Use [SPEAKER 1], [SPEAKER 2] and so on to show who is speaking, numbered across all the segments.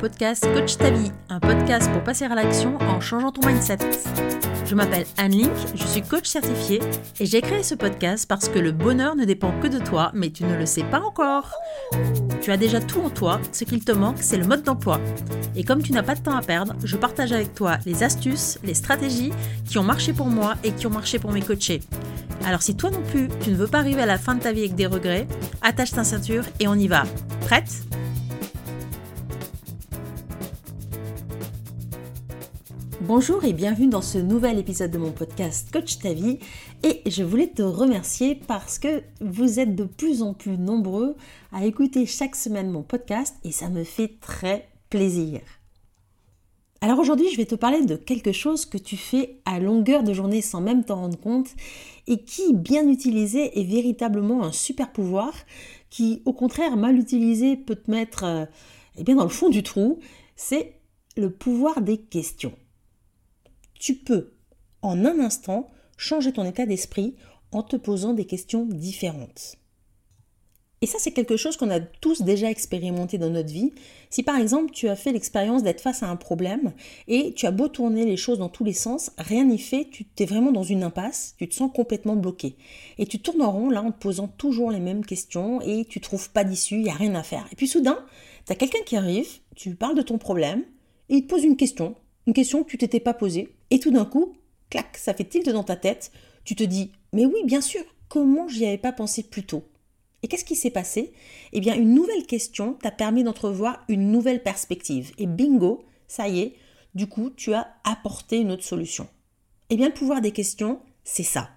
[SPEAKER 1] podcast Coach ta vie, un podcast pour passer à l'action en changeant ton mindset. Je m'appelle Anne Link, je suis coach certifiée et j'ai créé ce podcast parce que le bonheur ne dépend que de toi, mais tu ne le sais pas encore. Tu as déjà tout en toi, ce qu'il te manque, c'est le mode d'emploi. Et comme tu n'as pas de temps à perdre, je partage avec toi les astuces, les stratégies qui ont marché pour moi et qui ont marché pour mes coachés. Alors si toi non plus, tu ne veux pas arriver à la fin de ta vie avec des regrets, attache ta ceinture et on y va. Prête? Bonjour et bienvenue dans ce nouvel épisode de mon podcast Coach ta vie et je voulais te remercier parce que vous êtes de plus en plus nombreux à écouter chaque semaine mon podcast et ça me fait très plaisir. Alors aujourd'hui, je vais te parler de quelque chose que tu fais à longueur de journée sans même t'en rendre compte et qui, bien utilisé, est véritablement un super pouvoir qui, au contraire, mal utilisé, peut te mettre euh, eh bien, dans le fond du trou. C'est le pouvoir des questions. Tu peux, en un instant, changer ton état d'esprit en te posant des questions différentes. Et ça, c'est quelque chose qu'on a tous déjà expérimenté dans notre vie. Si par exemple, tu as fait l'expérience d'être face à un problème et tu as beau tourner les choses dans tous les sens, rien n'y fait, tu es vraiment dans une impasse, tu te sens complètement bloqué. Et tu tournes en rond là en te posant toujours les mêmes questions et tu trouves pas d'issue, il n'y a rien à faire. Et puis soudain, tu as quelqu'un qui arrive, tu parles de ton problème et il te pose une question, une question que tu t'étais pas posée. Et tout d'un coup, clac, ça fait tilt dans ta tête, tu te dis, mais oui, bien sûr, comment j'y avais pas pensé plus tôt? Et qu'est-ce qui s'est passé? Eh bien, une nouvelle question t'a permis d'entrevoir une nouvelle perspective. Et bingo, ça y est, du coup, tu as apporté une autre solution. Eh bien, le pouvoir des questions, c'est ça.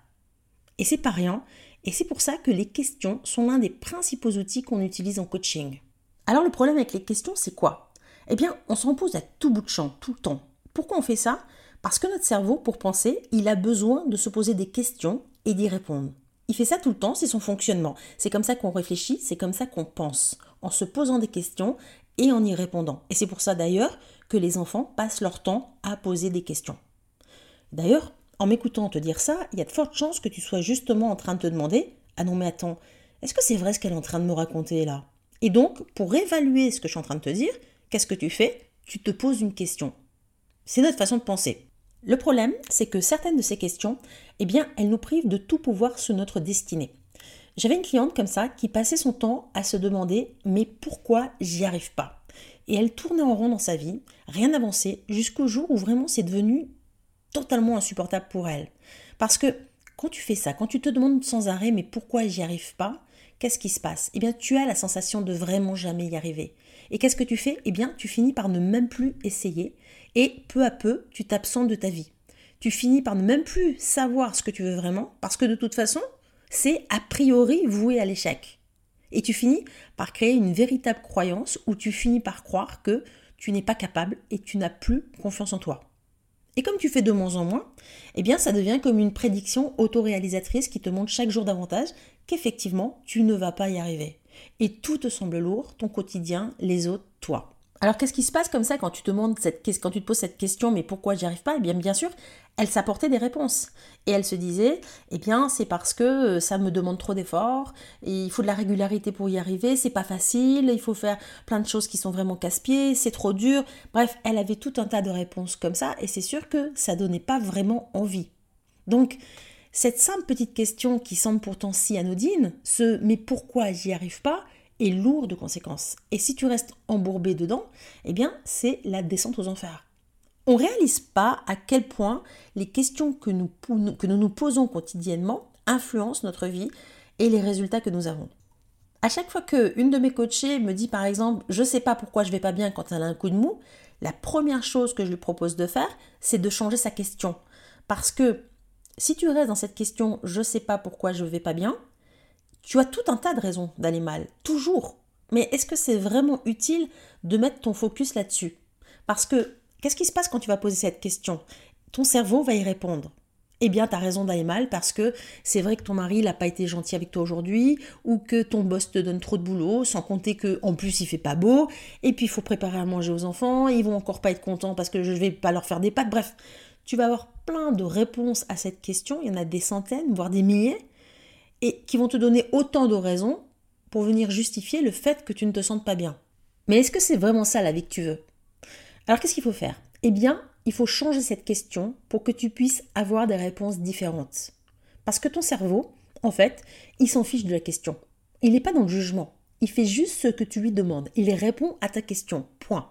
[SPEAKER 1] Et c'est pas rien. Et c'est pour ça que les questions sont l'un des principaux outils qu'on utilise en coaching. Alors, le problème avec les questions, c'est quoi? Eh bien, on s'en pose à tout bout de champ, tout le temps. Pourquoi on fait ça? Parce que notre cerveau, pour penser, il a besoin de se poser des questions et d'y répondre. Il fait ça tout le temps, c'est son fonctionnement. C'est comme ça qu'on réfléchit, c'est comme ça qu'on pense, en se posant des questions et en y répondant. Et c'est pour ça d'ailleurs que les enfants passent leur temps à poser des questions. D'ailleurs, en m'écoutant te dire ça, il y a de fortes chances que tu sois justement en train de te demander Ah non, mais attends, est-ce que c'est vrai ce qu'elle est en train de me raconter là? Et donc, pour évaluer ce que je suis en train de te dire, qu'est-ce que tu fais? Tu te poses une question. C'est notre façon de penser. Le problème, c'est que certaines de ces questions, eh bien, elles nous privent de tout pouvoir sur notre destinée. J'avais une cliente comme ça qui passait son temps à se demander mais pourquoi j'y arrive pas? Et elle tournait en rond dans sa vie, rien n'avançait, jusqu'au jour où vraiment c'est devenu totalement insupportable pour elle. Parce que quand tu fais ça, quand tu te demandes sans arrêt mais pourquoi j'y arrive pas, qu'est-ce qui se passe? Eh bien, tu as la sensation de vraiment jamais y arriver. Et qu'est-ce que tu fais? Eh bien, tu finis par ne même plus essayer et peu à peu, tu t'absentes de ta vie. Tu finis par ne même plus savoir ce que tu veux vraiment parce que de toute façon, c'est a priori voué à l'échec. Et tu finis par créer une véritable croyance où tu finis par croire que tu n'es pas capable et tu n'as plus confiance en toi. Et comme tu fais de moins en moins, eh bien ça devient comme une prédiction autoréalisatrice qui te montre chaque jour davantage qu'effectivement tu ne vas pas y arriver. Et tout te semble lourd, ton quotidien, les autres, toi. Alors qu'est-ce qui se passe comme ça quand tu te demandes cette quand tu te poses cette question mais pourquoi j'y arrive pas? Eh bien bien sûr, elle s'apportait des réponses et elle se disait eh bien c'est parce que euh, ça me demande trop d'efforts, il faut de la régularité pour y arriver, c'est pas facile, il faut faire plein de choses qui sont vraiment casse-pieds, c'est trop dur. Bref, elle avait tout un tas de réponses comme ça et c'est sûr que ça donnait pas vraiment envie. Donc cette simple petite question qui semble pourtant si anodine, ce mais pourquoi j'y arrive pas est lourd de conséquences. Et si tu restes embourbé dedans, eh bien, c'est la descente aux enfers. On ne réalise pas à quel point les questions que nous, que nous posons quotidiennement influencent notre vie et les résultats que nous avons. À chaque fois qu'une de mes coachées me dit par exemple je ne sais pas pourquoi je vais pas bien quand elle a un coup de mou, la première chose que je lui propose de faire, c'est de changer sa question. Parce que si tu restes dans cette question je sais pas pourquoi je vais pas bien, tu as tout un tas de raisons d'aller mal, toujours. Mais est-ce que c'est vraiment utile de mettre ton focus là-dessus? Parce que qu'est-ce qui se passe quand tu vas poser cette question? Ton cerveau va y répondre. Eh bien, tu as raison d'aller mal parce que c'est vrai que ton mari n'a pas été gentil avec toi aujourd'hui, ou que ton boss te donne trop de boulot, sans compter que en plus il fait pas beau, et puis il faut préparer à manger aux enfants, ils vont encore pas être contents parce que je vais pas leur faire des pâtes. Bref, tu vas avoir plein de réponses à cette question, il y en a des centaines, voire des milliers, et qui vont te donner autant de raisons pour venir justifier le fait que tu ne te sentes pas bien. Mais est-ce que c'est vraiment ça la vie que tu veux? Alors qu'est-ce qu'il faut faire? Eh bien, il faut changer cette question pour que tu puisses avoir des réponses différentes. Parce que ton cerveau, en fait, il s'en fiche de la question. Il n'est pas dans le jugement. Il fait juste ce que tu lui demandes. Il répond à ta question. Point.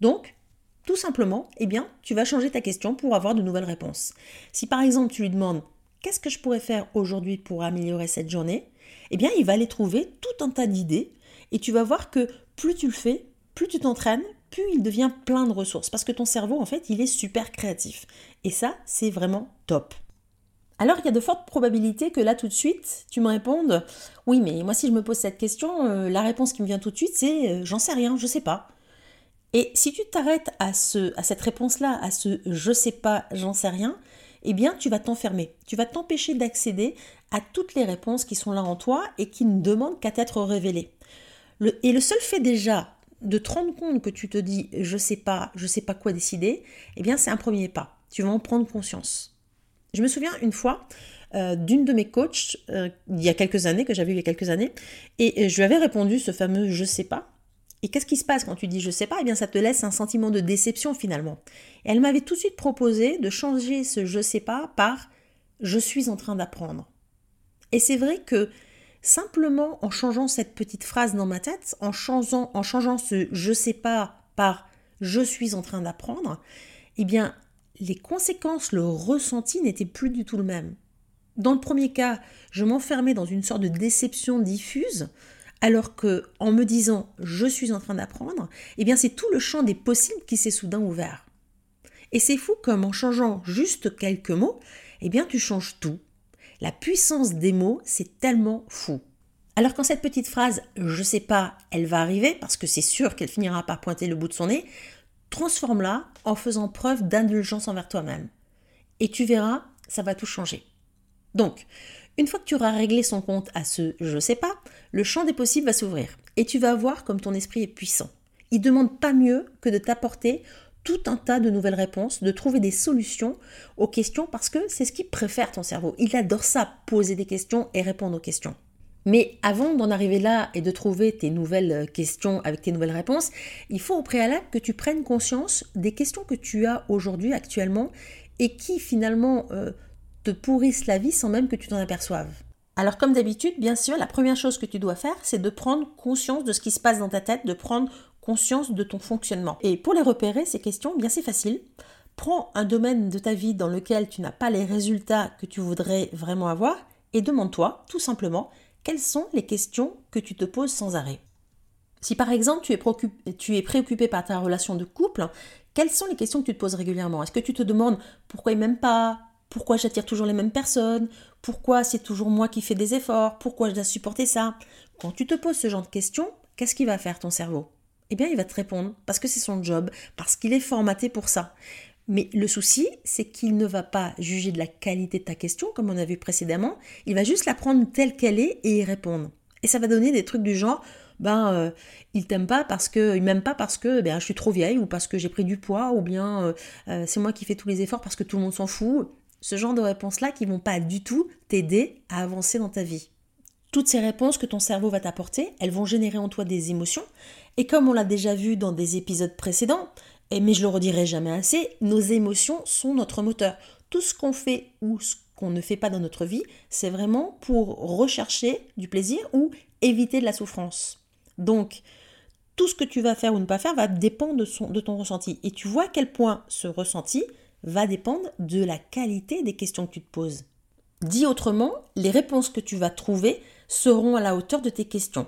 [SPEAKER 1] Donc, tout simplement, eh bien, tu vas changer ta question pour avoir de nouvelles réponses. Si par exemple tu lui demandes qu'est-ce que je pourrais faire aujourd'hui pour améliorer cette journée, eh bien, il va aller trouver tout un tas d'idées et tu vas voir que plus tu le fais, plus tu t'entraînes, plus il devient plein de ressources parce que ton cerveau, en fait, il est super créatif. Et ça, c'est vraiment top. Alors il y a de fortes probabilités que là tout de suite, tu me répondes Oui, mais moi si je me pose cette question, euh, la réponse qui me vient tout de suite, c'est euh, J'en sais rien, je sais pas. Et si tu t'arrêtes à, ce, à cette réponse-là, à ce je sais pas, j'en sais rien, eh bien tu vas t'enfermer. Tu vas t'empêcher d'accéder à toutes les réponses qui sont là en toi et qui ne demandent qu'à être révélées. et le seul fait déjà de te rendre compte que tu te dis je sais pas, je sais pas quoi décider, eh bien c'est un premier pas. Tu vas en prendre conscience. Je me souviens une fois euh, d'une de mes coachs, euh, il y a quelques années, que j'avais eu il y a quelques années, et je lui avais répondu ce fameux je sais pas. Et qu'est-ce qui se passe quand tu dis je sais pas Eh bien, ça te laisse un sentiment de déception finalement. Elle m'avait tout de suite proposé de changer ce je sais pas par je suis en train d'apprendre. Et c'est vrai que simplement en changeant cette petite phrase dans ma tête, en changeant, en changeant ce je sais pas par je suis en train d'apprendre, eh bien, les conséquences, le ressenti n'était plus du tout le même. Dans le premier cas, je m'enfermais dans une sorte de déception diffuse, alors que en me disant je suis en train d'apprendre, eh bien c'est tout le champ des possibles qui s'est soudain ouvert. Et c'est fou comme en changeant juste quelques mots, eh bien tu changes tout. La puissance des mots, c'est tellement fou. Alors quand cette petite phrase je sais pas, elle va arriver parce que c'est sûr qu'elle finira par pointer le bout de son nez, transforme-la en faisant preuve d'indulgence envers toi-même. Et tu verras, ça va tout changer. Donc, une fois que tu auras réglé son compte à ce je sais pas, le champ des possibles va s'ouvrir. Et tu vas voir comme ton esprit est puissant. Il demande pas mieux que de t'apporter tout un tas de nouvelles réponses, de trouver des solutions aux questions parce que c'est ce qu'il préfère ton cerveau. Il adore ça, poser des questions et répondre aux questions. Mais avant d'en arriver là et de trouver tes nouvelles questions avec tes nouvelles réponses, il faut au préalable que tu prennes conscience des questions que tu as aujourd'hui, actuellement, et qui finalement euh, te pourrissent la vie sans même que tu t'en aperçoives. Alors comme d'habitude, bien sûr, la première chose que tu dois faire, c'est de prendre conscience de ce qui se passe dans ta tête, de prendre conscience de ton fonctionnement. Et pour les repérer, ces questions, bien c'est facile. Prends un domaine de ta vie dans lequel tu n'as pas les résultats que tu voudrais vraiment avoir et demande-toi tout simplement quelles sont les questions que tu te poses sans arrêt. Si par exemple tu es, préoccupé par ta relation de couple, quelles sont les questions que tu te poses régulièrement? Est-ce que tu te demandes pourquoi il m'aime pas? Pourquoi j'attire toujours les mêmes personnes? Pourquoi c'est toujours moi qui fais des efforts? Pourquoi je dois supporter ça? Quand tu te poses ce genre de questions, qu'est-ce qui va faire ton cerveau? Eh bien, il va te répondre parce que c'est son job, parce qu'il est formaté pour ça. Mais le souci, c'est qu'il ne va pas juger de la qualité de ta question, comme on a vu précédemment, il va juste la prendre telle qu'elle est et y répondre. Et ça va donner des trucs du genre, ben, euh, il t'aime pas parce que, il m'aime pas parce que ben, je suis trop vieille, ou parce que j'ai pris du poids, ou bien euh, euh, c'est moi qui fais tous les efforts parce que tout le monde s'en fout. Ce genre de réponses-là qui vont pas du tout t'aider à avancer dans ta vie. Toutes ces réponses que ton cerveau va t'apporter, elles vont générer en toi des émotions. Et comme on l'a déjà vu dans des épisodes précédents, mais je le redirai jamais assez, nos émotions sont notre moteur. Tout ce qu'on fait ou ce qu'on ne fait pas dans notre vie, c'est vraiment pour rechercher du plaisir ou éviter de la souffrance. Donc, tout ce que tu vas faire ou ne pas faire va dépendre de, de ton ressenti. Et tu vois à quel point ce ressenti va dépendre de la qualité des questions que tu te poses. Dit autrement, les réponses que tu vas trouver seront à la hauteur de tes questions.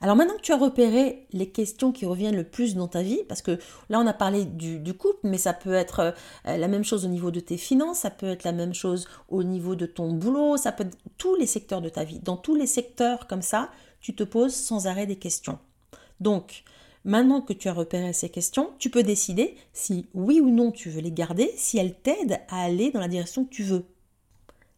[SPEAKER 1] Alors maintenant que tu as repéré les questions qui reviennent le plus dans ta vie, parce que là on a parlé du, couple, mais ça peut être euh, la même chose au niveau de tes finances, ça peut être la même chose au niveau de ton boulot, ça peut être tous les secteurs de ta vie. Dans tous les secteurs comme ça, tu te poses sans arrêt des questions. Donc, Maintenant que tu as repéré ces questions, tu peux décider si oui ou non tu veux les garder, si elles t'aident à aller dans la direction que tu veux.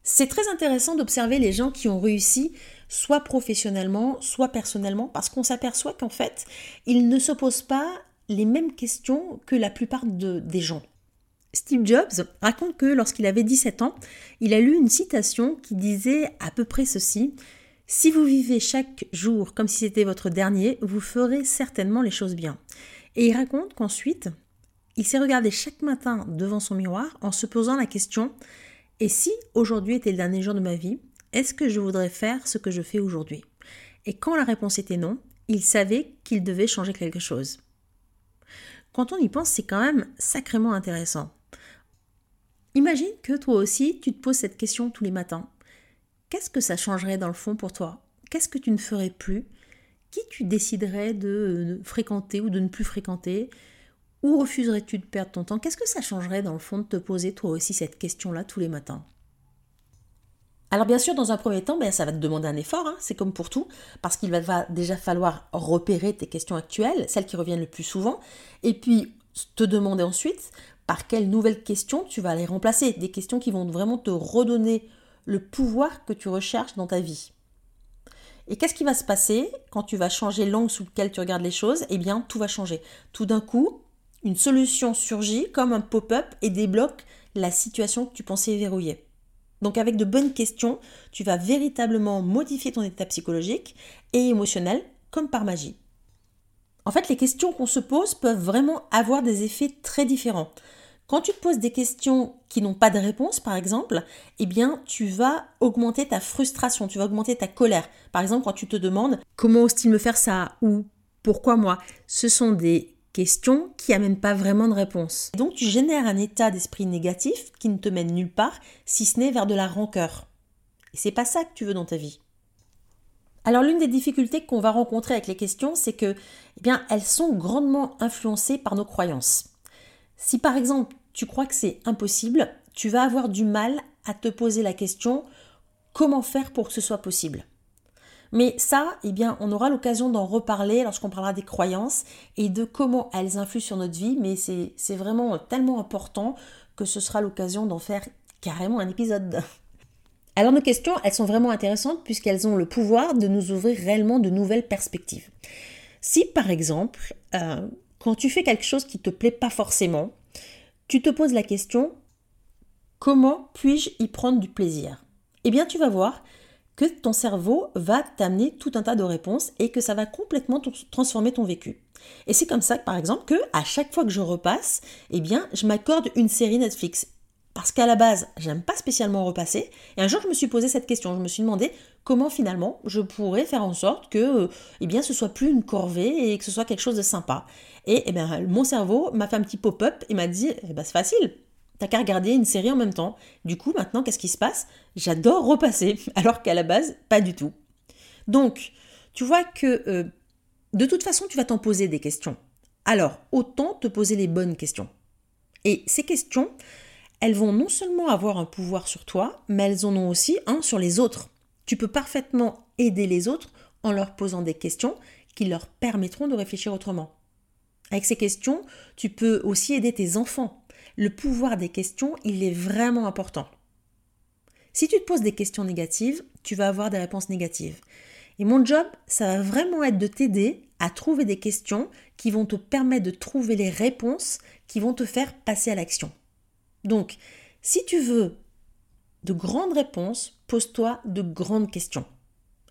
[SPEAKER 1] C'est très intéressant d'observer les gens qui ont réussi soit professionnellement, soit personnellement, parce qu'on s'aperçoit qu'en fait, ils ne se posent pas les mêmes questions que la plupart des gens. Steve Jobs raconte que lorsqu'il avait 17 ans, il a lu une citation qui disait à peu près ceci Si vous vivez chaque jour comme si c'était votre dernier, vous ferez certainement les choses bien. Et il raconte qu'ensuite, il s'est regardé chaque matin devant son miroir en se posant la question Et si aujourd'hui était le dernier jour de ma vie, est-ce que je voudrais faire ce que je fais aujourd'hui? Et quand la réponse était non, il savait qu'il devait changer quelque chose. Quand on y pense, c'est quand même sacrément intéressant. Imagine que toi aussi, tu te poses cette question tous les matins. Qu'est-ce que ça changerait dans le fond pour toi? Qu'est-ce que tu ne ferais plus? Qui tu déciderais de fréquenter ou de ne plus fréquenter? Où refuserais-tu de perdre ton temps? Qu'est-ce que ça changerait dans le fond de te poser toi aussi cette question-là tous les matins? Alors bien sûr, dans un premier temps, ben, ça va te demander un effort, hein, c'est comme pour tout, parce qu'il va déjà falloir repérer tes questions actuelles, celles qui reviennent le plus souvent, et puis te demander ensuite par quelles nouvelles questions tu vas les remplacer, des questions qui vont vraiment te redonner le pouvoir que tu recherches dans ta vie. Et qu'est-ce qui va se passer quand tu vas changer l'angle sous lequel tu regardes les choses? Eh bien, tout va changer. Tout d'un coup, une solution surgit comme un pop-up et débloque la situation que tu pensais verrouiller. Donc avec de bonnes questions, tu vas véritablement modifier ton état psychologique et émotionnel comme par magie. En fait, les questions qu'on se pose peuvent vraiment avoir des effets très différents. Quand tu te poses des questions qui n'ont pas de réponse, par exemple, eh bien, tu vas augmenter ta frustration, tu vas augmenter ta colère. Par exemple, quand tu te demandes comment ose-t-il me faire ça? Ou pourquoi moi, ce sont des questions qui n'amènent pas vraiment de réponse. Donc, tu génères un état d'esprit négatif qui ne te mène nulle part, si ce n'est vers de la rancœur. Et c'est pas ça que tu veux dans ta vie. Alors l'une des difficultés qu'on va rencontrer avec les questions, c'est que eh bien elles sont grandement influencées par nos croyances. Si par exemple tu crois que c'est impossible, tu vas avoir du mal à te poser la question comment faire pour que ce soit possible? Mais ça, eh bien, on aura l'occasion d'en reparler lorsqu'on parlera des croyances et de comment elles influent sur notre vie, mais c'est vraiment tellement important que ce sera l'occasion d'en faire carrément un épisode. Alors nos questions, elles sont vraiment intéressantes puisqu'elles ont le pouvoir de nous ouvrir réellement de nouvelles perspectives. Si par exemple, euh, quand tu fais quelque chose qui ne te plaît pas forcément, tu te poses la question comment puis-je y prendre du plaisir? Eh bien, tu vas voir que ton cerveau va t'amener tout un tas de réponses et que ça va complètement transformer ton vécu. Et c'est comme ça, par exemple, que à chaque fois que je repasse, eh bien, je m'accorde une série Netflix. Parce qu'à la base, j'aime pas spécialement repasser. Et un jour, je me suis posé cette question. Je me suis demandé comment finalement je pourrais faire en sorte que, euh, eh bien, ce soit plus une corvée et que ce soit quelque chose de sympa. Et eh bien, mon cerveau m'a fait un petit pop-up et m'a dit, eh ben, c'est facile. T'as qu'à regarder une série en même temps. Du coup, maintenant, qu'est-ce qui se passe? J'adore repasser, alors qu'à la base, pas du tout. Donc, tu vois que euh, de toute façon, tu vas t'en poser des questions. Alors, autant te poser les bonnes questions. Et ces questions, elles vont non seulement avoir un pouvoir sur toi, mais elles en ont aussi un sur les autres. Tu peux parfaitement aider les autres en leur posant des questions qui leur permettront de réfléchir autrement. Avec ces questions, tu peux aussi aider tes enfants. Le pouvoir des questions, il est vraiment important. Si tu te poses des questions négatives, tu vas avoir des réponses négatives. Et mon job, ça va vraiment être de t'aider à trouver des questions qui vont te permettre de trouver les réponses qui vont te faire passer à l'action. Donc, si tu veux de grandes réponses, pose-toi de grandes questions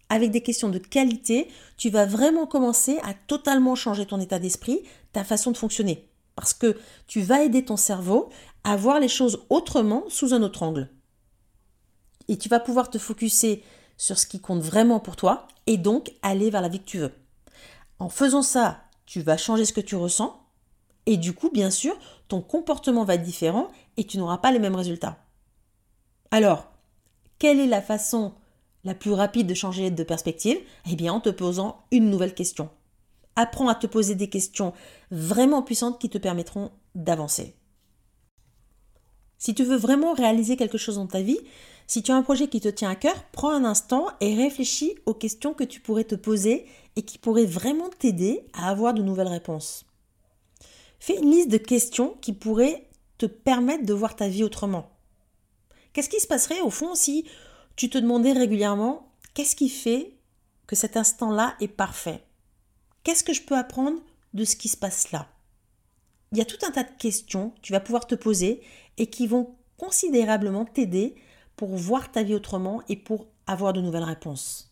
[SPEAKER 1] avec des questions de qualité, tu vas vraiment commencer à totalement changer ton état d'esprit, ta façon de fonctionner. Parce que tu vas aider ton cerveau à voir les choses autrement sous un autre angle. Et tu vas pouvoir te focuser sur ce qui compte vraiment pour toi et donc aller vers la vie que tu veux. En faisant ça, tu vas changer ce que tu ressens et du coup, bien sûr, ton comportement va être différent et tu n'auras pas les mêmes résultats. Alors, quelle est la façon la plus rapide de changer de perspective? Eh bien en te posant une nouvelle question. Apprends à te poser des questions vraiment puissantes qui te permettront d'avancer. Si tu veux vraiment réaliser quelque chose dans ta vie, si tu as un projet qui te tient à cœur, prends un instant et réfléchis aux questions que tu pourrais te poser et qui pourraient vraiment t'aider à avoir de nouvelles réponses. Fais une liste de questions qui pourraient te permettre de voir ta vie autrement. Qu'est-ce qui se passerait au fond si tu te demandais régulièrement qu'est-ce qui fait que cet instant-là est parfait? Qu'est-ce que je peux apprendre de ce qui se passe là? Il y a tout un tas de questions que tu vas pouvoir te poser et qui vont considérablement t'aider pour voir ta vie autrement et pour avoir de nouvelles réponses.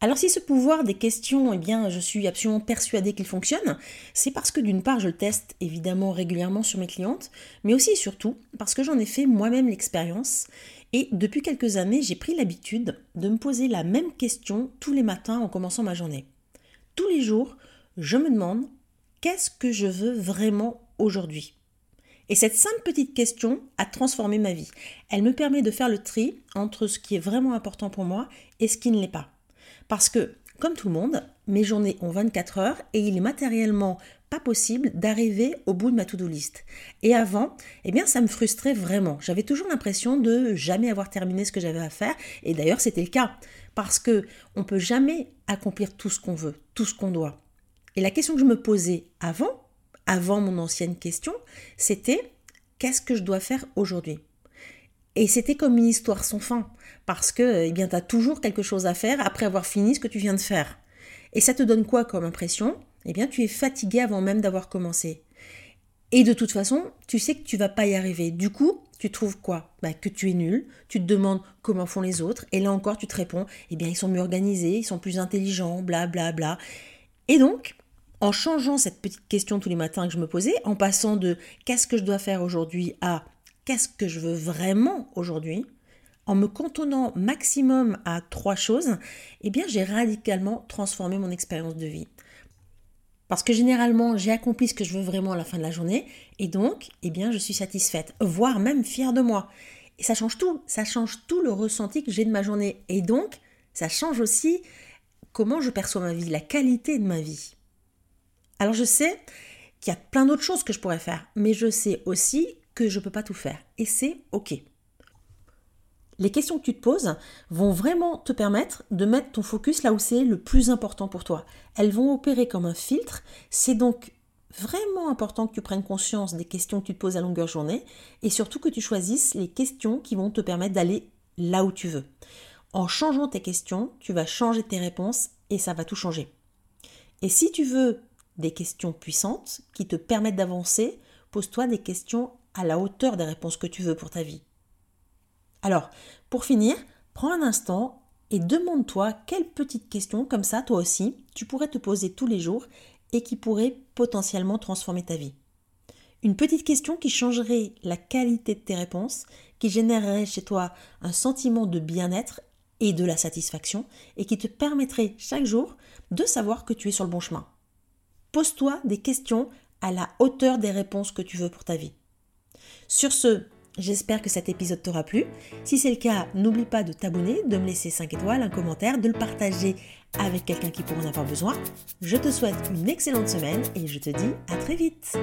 [SPEAKER 1] Alors si ce pouvoir des questions, eh bien, je suis absolument persuadée qu'il fonctionne, c'est parce que d'une part, je le teste évidemment régulièrement sur mes clientes, mais aussi et surtout parce que j'en ai fait moi-même l'expérience et depuis quelques années, j'ai pris l'habitude de me poser la même question tous les matins en commençant ma journée. Tous les jours, je me demande qu'est-ce que je veux vraiment aujourd'hui? Et cette simple petite question a transformé ma vie. Elle me permet de faire le tri entre ce qui est vraiment important pour moi et ce qui ne l'est pas. Parce que, comme tout le monde, mes journées ont 24 heures et il est matériellement pas possible d'arriver au bout de ma to-do list. Et avant, eh bien, ça me frustrait vraiment. J'avais toujours l'impression de jamais avoir terminé ce que j'avais à faire. Et d'ailleurs, c'était le cas. Parce que on peut jamais accomplir tout ce qu'on veut, tout ce qu'on doit. Et la question que je me posais avant, avant mon ancienne question, c'était qu'est-ce que je dois faire aujourd'hui? Et c'était comme une histoire sans fin parce que eh bien tu as toujours quelque chose à faire après avoir fini ce que tu viens de faire. Et ça te donne quoi comme impression? Eh bien tu es fatigué avant même d'avoir commencé. Et de toute façon, tu sais que tu vas pas y arriver. Du coup, tu trouves quoi? Bah, Que tu es nul, tu te demandes comment font les autres, et là encore tu te réponds, eh bien ils sont mieux organisés, ils sont plus intelligents, bla bla bla. Et donc, en changeant cette petite question tous les matins que je me posais, en passant de qu'est-ce que je dois faire aujourd'hui à qu'est-ce que je veux vraiment aujourd'hui, en me cantonnant maximum à trois choses, eh bien j'ai radicalement transformé mon expérience de vie. Parce que généralement, j'ai accompli ce que je veux vraiment à la fin de la journée et donc, eh bien, je suis satisfaite, voire même fière de moi. Et ça change tout, ça change tout le ressenti que j'ai de ma journée et donc, ça change aussi comment je perçois ma vie, la qualité de ma vie. Alors je sais qu'il y a plein d'autres choses que je pourrais faire, mais je sais aussi je ne peux pas tout faire. Et c'est OK. Les questions que tu te poses vont vraiment te permettre de mettre ton focus là où c'est le plus important pour toi. Elles vont opérer comme un filtre. C'est donc vraiment important que tu prennes conscience des questions que tu te poses à longueur journée et surtout que tu choisisses les questions qui vont te permettre d'aller là où tu veux. En changeant tes questions, tu vas changer tes réponses et ça va tout changer. Et si tu veux des questions puissantes qui te permettent d'avancer, pose-toi des questions à la hauteur des réponses que tu veux pour ta vie. Alors, pour finir, prends un instant et demande-toi quelles petites questions comme ça, toi aussi, tu pourrais te poser tous les jours et qui pourraient potentiellement transformer ta vie. Une petite question qui changerait la qualité de tes réponses, qui générerait chez toi un sentiment de bien-être et de la satisfaction, et qui te permettrait chaque jour de savoir que tu es sur le bon chemin. Pose-toi des questions à la hauteur des réponses que tu veux pour ta vie. Sur ce, j'espère que cet épisode t'aura plu. Si c'est le cas, n'oublie pas de t'abonner, de me laisser 5 étoiles, un commentaire, de le partager avec quelqu'un qui pourrait en avoir besoin. Je te souhaite une excellente semaine et je te dis à très vite.